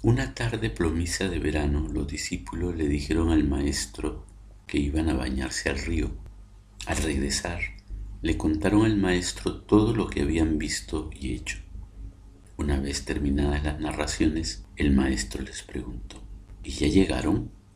Una tarde plomiza de verano, los discípulos le dijeron al maestro que iban a bañarse al río. Al regresar, le contaron al maestro todo lo que habían visto y hecho. Una vez terminadas las narraciones, el maestro les preguntó, ¿y ya llegaron?